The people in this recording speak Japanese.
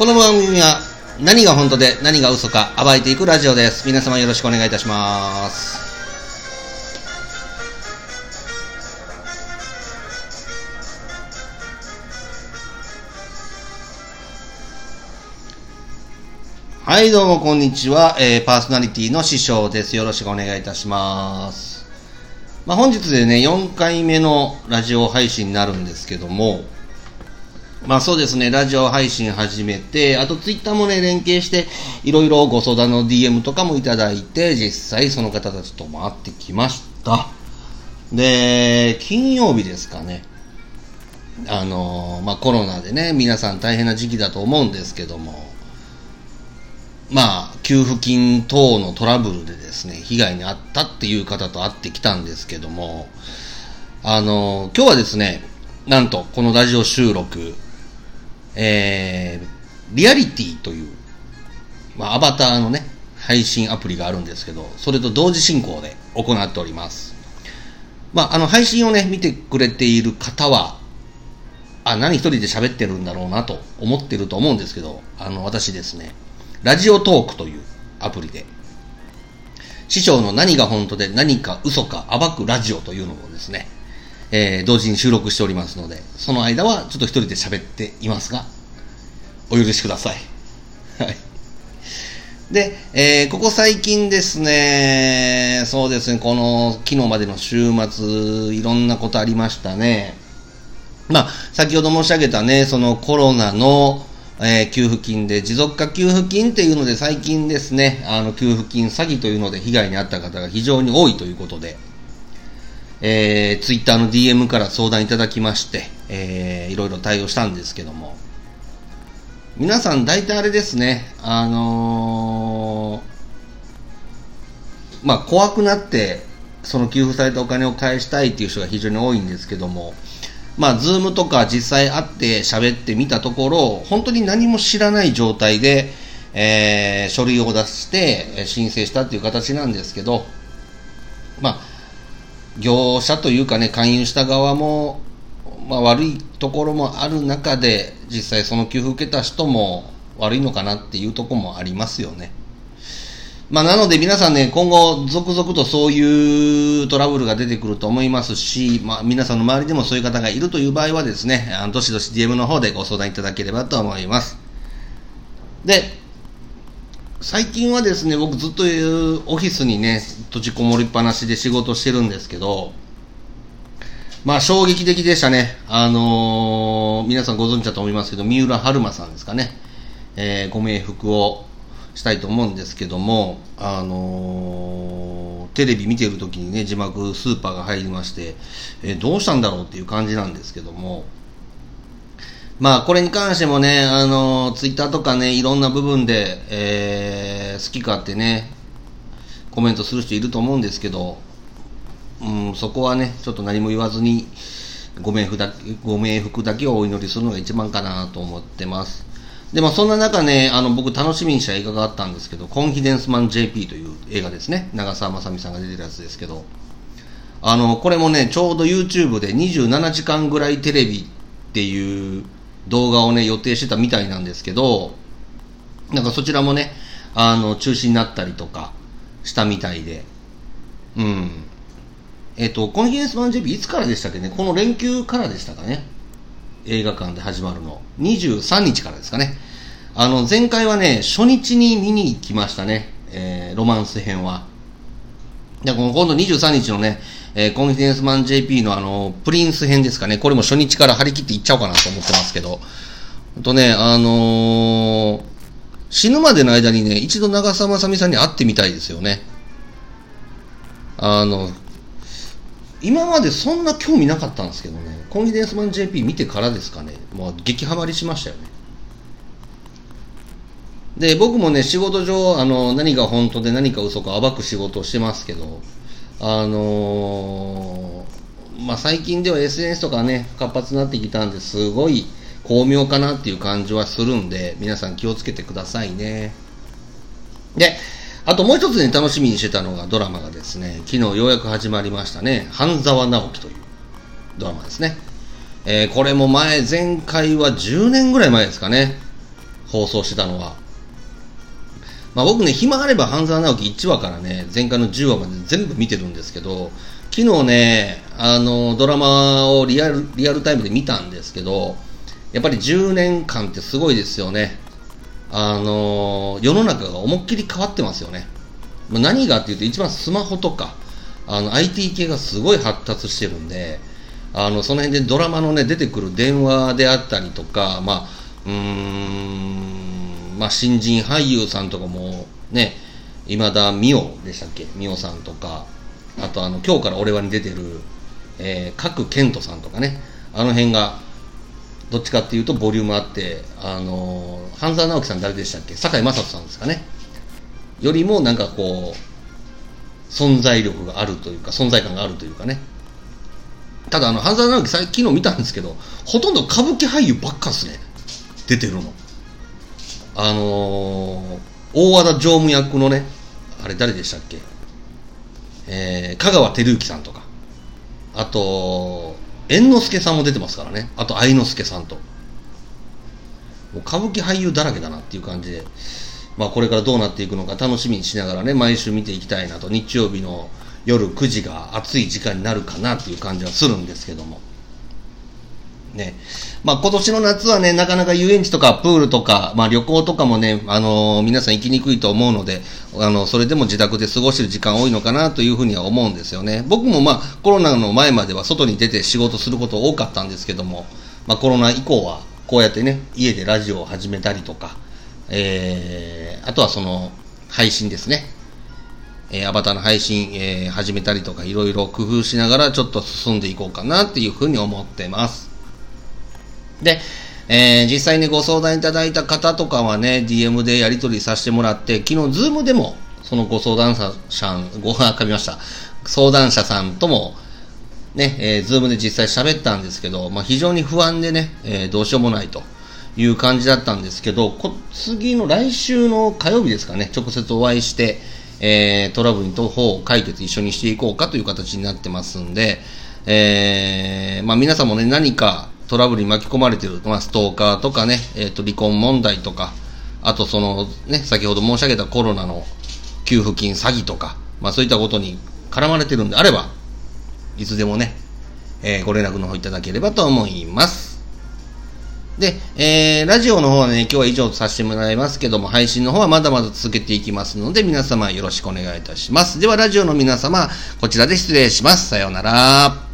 この番組は何が本当で何が嘘か暴いていくラジオです。皆様よろしくお願いいたします。はい、どうもこんにちは。えーパーソナリティの師匠です。よろしくお願いいたします。まあ、本日でね、4回目のラジオ配信になるんですけども、まあそうですね、ラジオ配信始めて、あとツイッターもね、連携して、いろいろご相談の DM とかもいただいて、実際その方たちと回ってきました。で、金曜日ですかね。あの、まあコロナでね、皆さん大変な時期だと思うんですけども、まあ、給付金等のトラブルでですね、被害に遭ったっていう方と会ってきたんですけども、あの、今日はですね、なんと、このラジオ収録、えー、リアリティという、まあ、アバターのね、配信アプリがあるんですけど、それと同時進行で行っております。まあ、あの、配信をね、見てくれている方は、あ、何一人で喋ってるんだろうなと思ってると思うんですけど、あの、私ですね、ラジオトークというアプリで、師匠の何が本当で何か嘘か暴くラジオというのをですね、えー同時に収録しておりますので、その間はちょっと一人で喋っていますが、お許しください。はい。で、えーここ最近ですね、そうですね、この昨日までの週末、いろんなことありましたね。まあ、先ほど申し上げたね、そのコロナの、えー給付金で、持続化給付金っていうので、最近ですね、あの、給付金詐欺というので被害に遭った方が非常に多いということで、えー、ツイッターの DM から相談いただきまして、えー、いろいろ対応したんですけども、皆さん大体あれですね、あのーまあ、怖くなって、その給付されたお金を返したいっていう人が非常に多いんですけども、まあ、ズームとか実際会って喋ってみたところ、本当に何も知らない状態で、えー書類を出して申請したっていう形なんですけど、まあ、業者というかね、勧誘した側も、まあ、悪いところもある中で、実際その給付受けた人も悪いのかなっていうとこもありますよね。まあ、なので皆さんね、今後、続々とそういうトラブルが出てくると思いますし、まあ、皆さんの周りでもそういう方がいるという場合はですね、あのどしどし DM の方でご相談いただければと思います。で、最近はですね、僕ずっとオフィスにね、閉じこもりっぱなしで仕事してるんですけど、まあ衝撃的でしたね。あのー皆さんご存知だと思いますけど、三浦春馬さんですかね。えーご冥福をしたいと思うんですけども、あのーテレビ見てる時にね、字幕スーパーが入りまして、えどうしたんだろうっていう感じなんですけども、まあ、これに関してもね、あの、ツイッターとかね、いろんな部分で、えー好き勝手ね、コメントする人いると思うんですけど、うん、そこはね、ちょっと何も言わずに、ご冥福だご冥福だけをお祈りするのが一番かなと思ってます。で、まあ、そんな中ね、あの、僕楽しみにした映画があったんですけど、コンフィデンスマン JP という映画ですね。長澤まさみさんが出てるやつですけど、あの、これもね、ちょうど YouTube で27時間ぐらいテレビっていう動画をね、予定してたみたいなんですけど、なんかそちらもね、あの、中止になったりとかしたみたいで、うん。えっ、と、コンフィデンスマン JP いつからでしたっけね？この連休からでしたかね？映画館で始まるの。23日からですかね。あの、前回はね、初日に見に行きましたね。えーロマンス編は。で、この今度23日のね、えーコンフィデンスマン JP のあの、プリンス編ですかね。これも初日から張り切って行っちゃおうかなと思ってますけど。ほんとね、あのー死ぬまでの間にね、一度長澤まさみさんに会ってみたいですよね。あの、今までそんな興味なかったんですけどね、コンフィデンスマン JP 見てからですかね、もう激ハマりしましたよね。で、僕もね、仕事上、あの、何が本当で何か嘘か暴く仕事をしてますけど、あのーまあ、最近では SNS とかね、活発になってきたんで、すごい巧妙かなっていう感じはするんで、皆さん気をつけてくださいね。で、あともう一つね、楽しみにしてたのがドラマがですね、昨日ようやく始まりましたね、半沢直樹というドラマですね。えーこれも前、前回は10年ぐらい前ですかね。放送してたのは。まあ僕ね、暇あれば半沢直樹1話からね、前回の10話まで全部見てるんですけど、昨日ね、あの、ドラマをリアル、リアルタイムで見たんですけど、やっぱり10年間ってすごいですよね。あの、世の中が思いっきり変わってますよね。何がっていうと、一番スマホとか、あの、IT 系がすごい発達してるんで、あの、その辺でドラマのね、出てくる電話であったりとか、まあ、うーん、まあ、新人俳優さんとかも、ね、今田美桜でしたっけ？美桜さんとか、あとあの、今日から俺はに出てる、えー、角健人さんとかね、あの辺が、どっちかっていうとボリュームあって、あのー、半沢直樹さん誰でしたっけ？堺雅人さんですかね。よりもなんかこう、存在力があるというか、存在感があるというかね。ただあの、半沢直樹最昨日見たんですけど、ほとんど歌舞伎俳優ばっかっすね。出てるの。あのー、大和田常務役のね、あれ誰でしたっけ？えー、香川照之さんとか。あと、猿之助さんも出てますからね。あと、愛之助さんと。もう歌舞伎俳優だらけだなっていう感じで。まあ、これからどうなっていくのか楽しみにしながらね、毎週見ていきたいなと、日曜日の夜9時が暑い時間になるかなっていう感じはするんですけども。ね。まあ今年の夏はね、なかなか遊園地とかプールとか、まあ旅行とかもね、あのー、皆さん行きにくいと思うので、あの、それでも自宅で過ごしてる時間多いのかなというふうには思うんですよね。僕もまあコロナの前までは外に出て仕事すること多かったんですけども、まあコロナ以降はこうやってね、家でラジオを始めたりとか、えー、あとはその、配信ですね。えー、アバターの配信、えー、始めたりとか、いろいろ工夫しながらちょっと進んでいこうかなっていうふうに思ってます。で、えー、実際にご相談いただいた方とかはね、DM でやり取りさせてもらって、昨日、ズームでも、そのご相談者さん、ご飯噛みました。相談者さんとも、ね、えー、ズームで実際喋ったんですけど、まあ、非常に不安でね、えー、どうしようもないと。いう感じだったんですけど、こ次の来週の火曜日ですかね、直接お会いして、えー、トラブルの方を解決一緒にしていこうかという形になってますんで、えー、まあ皆さんもね、何かトラブルに巻き込まれてる、まあストーカーとかね、えっ、ー、と離婚問題とか、あとそのね、先ほど申し上げたコロナの給付金詐欺とか、まあそういったことに絡まれてるんであれば、いつでもね、えー、ご連絡の方いただければと思います。で、えー、ラジオの方はね、今日は以上とさせてもらいますけども、配信の方はまだまだ続けていきますので、皆様よろしくお願いいたします。では、ラジオの皆様、こちらで失礼します。さようなら。